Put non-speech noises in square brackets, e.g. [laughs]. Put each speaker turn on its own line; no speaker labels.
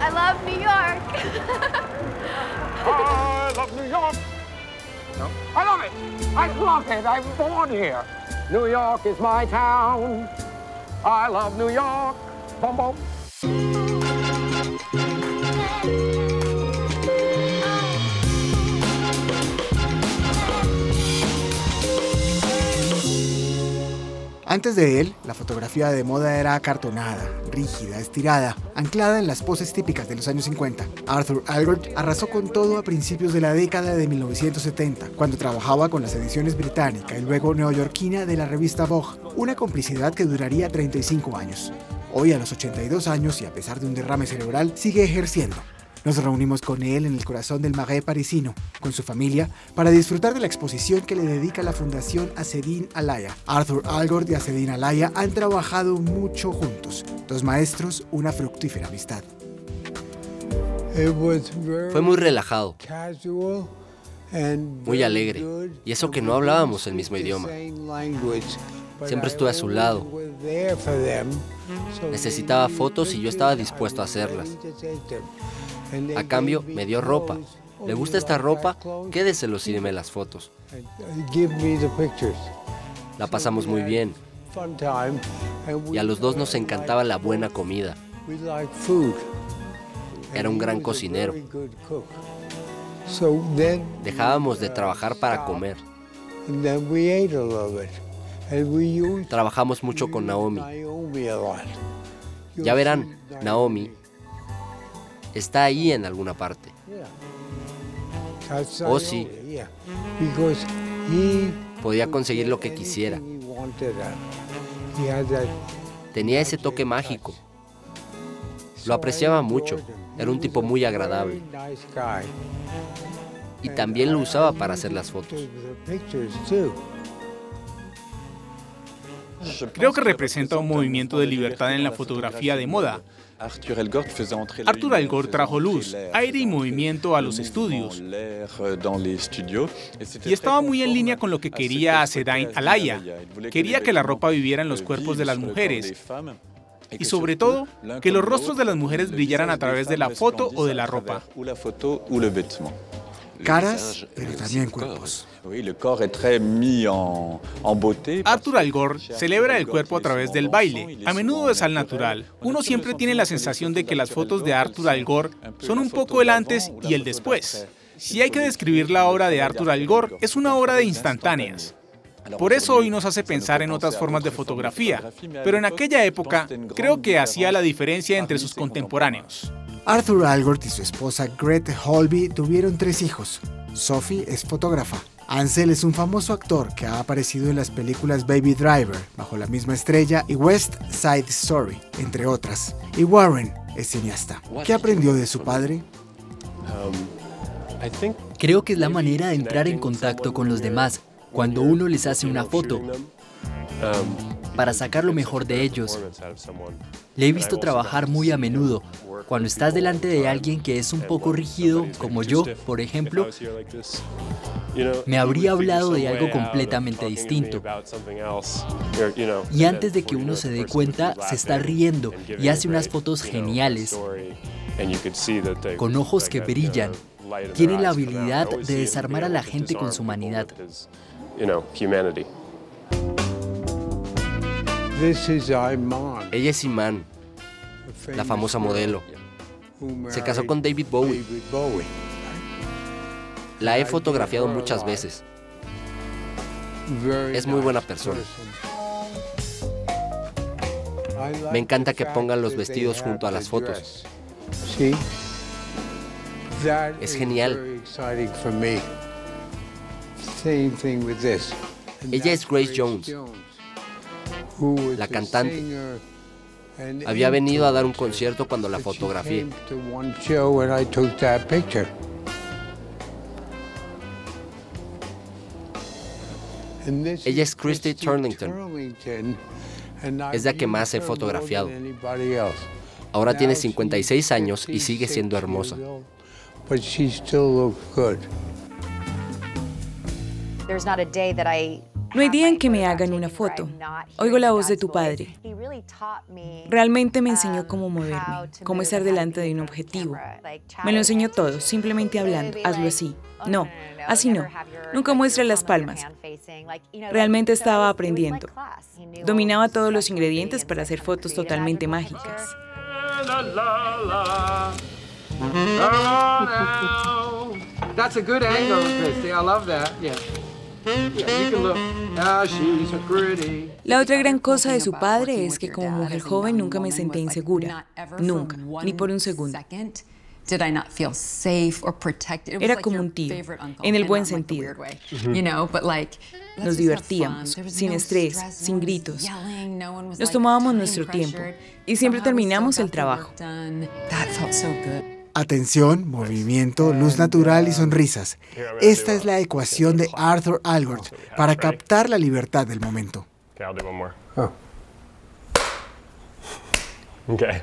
I love New York. [laughs]
I love New York. No? I love it. I love it. I'm born here. New York is my town. I love New York. Boom, boom.
Antes de él, la fotografía de moda era acartonada, rígida, estirada, anclada en las poses típicas de los años 50. Arthur Algord arrasó con todo a principios de la década de 1970, cuando trabajaba con las ediciones británica y luego neoyorquina de la revista Vogue, una complicidad que duraría 35 años. Hoy, a los 82 años y a pesar de un derrame cerebral, sigue ejerciendo. Nos reunimos con él en el corazón del Marais parisino, con su familia, para disfrutar de la exposición que le dedica la Fundación Acedin Alaya. Arthur Algord y Acedin Alaya han trabajado mucho juntos. Dos maestros, una fructífera amistad.
Fue muy relajado, muy alegre, y eso que no hablábamos el mismo idioma. Siempre estuve a su lado. Necesitaba fotos y yo estaba dispuesto a hacerlas. A cambio, me dio ropa. ¿Le gusta esta ropa? Quédeselos y dime las fotos. La pasamos muy bien. Y a los dos nos encantaba la buena comida. Era un gran cocinero. Dejábamos de trabajar para comer. Trabajamos mucho con Naomi. Ya verán, Naomi está ahí en alguna parte. Oh, sí. Podía conseguir lo que quisiera. Tenía ese toque mágico. Lo apreciaba mucho. Era un tipo muy agradable. Y también lo usaba para hacer las fotos.
Creo que representa un movimiento de libertad en la fotografía de moda. Arthur Algor trajo luz, aire y movimiento a los estudios. Y estaba muy en línea con lo que quería Sedain Alaya. Quería que la ropa viviera en los cuerpos de las mujeres. Y sobre todo, que los rostros de las mujeres brillaran a través de la foto o de la ropa
caras, pero también cuerpos.
Arthur Algor celebra el cuerpo a través del baile. A menudo es al natural. Uno siempre tiene la sensación de que las fotos de Arthur Algor son un poco el antes y el después. Si hay que describir la obra de Arthur Algor, es una obra de instantáneas. Por eso hoy nos hace pensar en otras formas de fotografía, pero en aquella época creo que hacía la diferencia entre sus contemporáneos.
Arthur Algort y su esposa Grete Holby tuvieron tres hijos. Sophie es fotógrafa. Ansel es un famoso actor que ha aparecido en las películas Baby Driver, Bajo la misma estrella y West Side Story, entre otras. Y Warren es cineasta. ¿Qué aprendió de su padre?
Creo que es la manera de entrar en contacto con los demás cuando uno les hace una foto para sacar lo mejor de ellos. Le he visto trabajar muy a menudo. Cuando estás delante de alguien que es un poco rígido, como yo, por ejemplo, me habría hablado de algo completamente distinto. Y antes de que uno se dé cuenta, se está riendo y hace unas fotos geniales, con ojos que brillan. Tiene la habilidad de desarmar a la gente con su humanidad.
Ella es Iman, la famosa modelo. Se casó con David Bowie. La he fotografiado muchas veces. Es muy buena persona. Me encanta que pongan los vestidos junto a las fotos. Es genial. Ella es Grace Jones, la cantante. Había venido a dar un concierto cuando la fotografié. Ella es Christy Turlington. Es la que más he fotografiado. Ahora tiene 56 años y sigue siendo hermosa.
No hay día en que me hagan una foto. Oigo la voz de tu padre. Realmente me enseñó cómo moverme, cómo estar delante de un objetivo. Me lo enseñó todo, simplemente hablando. Hazlo así. No, así no. Nunca muestra las palmas. Realmente estaba aprendiendo. Dominaba todos los ingredientes para hacer fotos totalmente mágicas. That's a good angle, Christy. I love that. Yeah. La otra gran cosa de su padre es que como mujer joven nunca me sentí insegura. Nunca, ni por un segundo. Era como un tío, en el buen sentido. Nos divertíamos, sin estrés, sin gritos. Nos tomábamos nuestro tiempo y siempre terminamos el trabajo.
Atención, movimiento, luz natural y sonrisas. Esta es la ecuación de Arthur Algort para captar la libertad del momento. Okay.